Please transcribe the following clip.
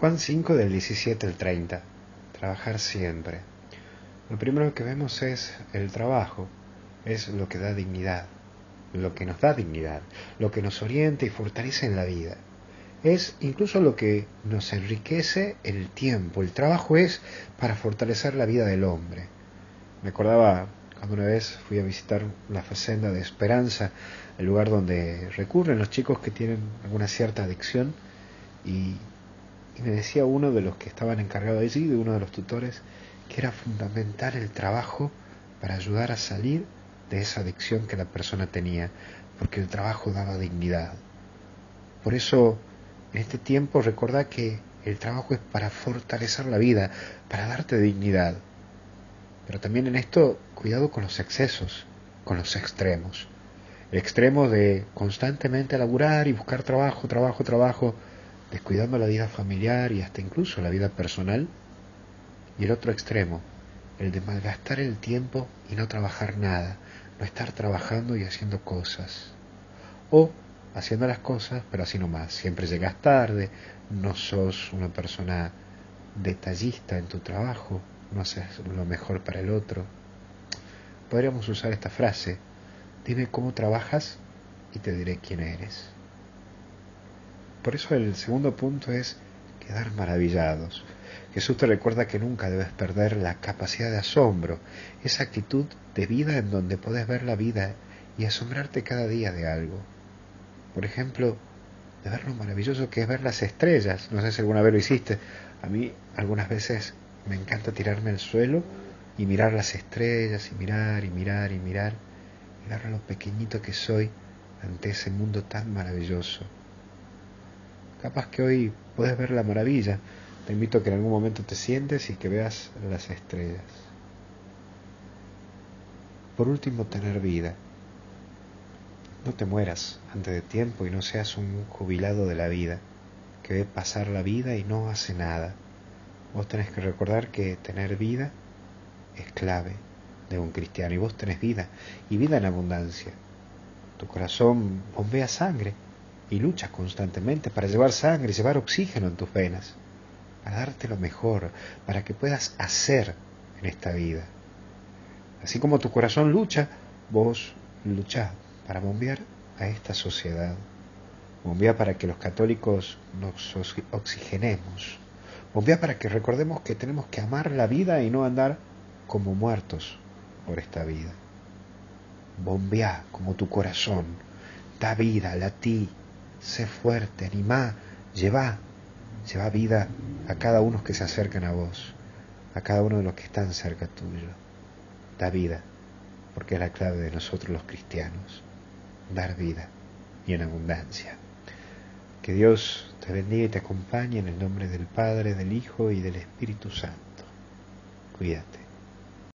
Juan 5 del 17 al 30. Trabajar siempre. Lo primero que vemos es el trabajo, es lo que da dignidad, lo que nos da dignidad, lo que nos orienta y fortalece en la vida. Es incluso lo que nos enriquece el tiempo. El trabajo es para fortalecer la vida del hombre. Me acordaba cuando una vez fui a visitar la facenda de Esperanza, el lugar donde recurren los chicos que tienen alguna cierta adicción, y, y me decía uno de los que estaban encargados allí, de uno de los tutores, que era fundamental el trabajo para ayudar a salir de esa adicción que la persona tenía, porque el trabajo daba dignidad. Por eso, en este tiempo, recordá que el trabajo es para fortalecer la vida, para darte dignidad. Pero también en esto, cuidado con los excesos, con los extremos. El extremo de constantemente laburar y buscar trabajo, trabajo, trabajo, descuidando la vida familiar y hasta incluso la vida personal. Y el otro extremo, el de malgastar el tiempo y no trabajar nada, no estar trabajando y haciendo cosas. O haciendo las cosas, pero así nomás. Siempre llegas tarde, no sos una persona detallista en tu trabajo, no haces lo mejor para el otro. Podríamos usar esta frase, dime cómo trabajas y te diré quién eres. Por eso el segundo punto es quedar maravillados. Jesús te recuerda que nunca debes perder la capacidad de asombro, esa actitud de vida en donde puedes ver la vida y asombrarte cada día de algo. Por ejemplo, de ver lo maravilloso que es ver las estrellas. No sé si alguna vez lo hiciste. A mí algunas veces me encanta tirarme al suelo y mirar las estrellas y mirar y mirar y mirar y ver lo pequeñito que soy ante ese mundo tan maravilloso. Capaz que hoy puedes ver la maravilla. Te invito a que en algún momento te sientes y que veas las estrellas. Por último, tener vida. No te mueras antes de tiempo y no seas un jubilado de la vida, que ve pasar la vida y no hace nada. Vos tenés que recordar que tener vida es clave de un cristiano y vos tenés vida y vida en abundancia. Tu corazón bombea sangre y luchas constantemente para llevar sangre y llevar oxígeno en tus venas, para darte lo mejor, para que puedas hacer en esta vida. Así como tu corazón lucha, vos luchás para bombear a esta sociedad. Bombea para que los católicos nos oxigenemos. Bombea para que recordemos que tenemos que amar la vida y no andar como muertos por esta vida. Bombea como tu corazón. Da vida, latí, sé fuerte, animá, lleva, lleva vida a cada uno que se acercan a vos, a cada uno de los que están cerca tuyo. Da vida, porque es la clave de nosotros los cristianos, dar vida y en abundancia. Que Dios te bendiga y te acompañe en el nombre del Padre, del Hijo y del Espíritu Santo. Cuídate.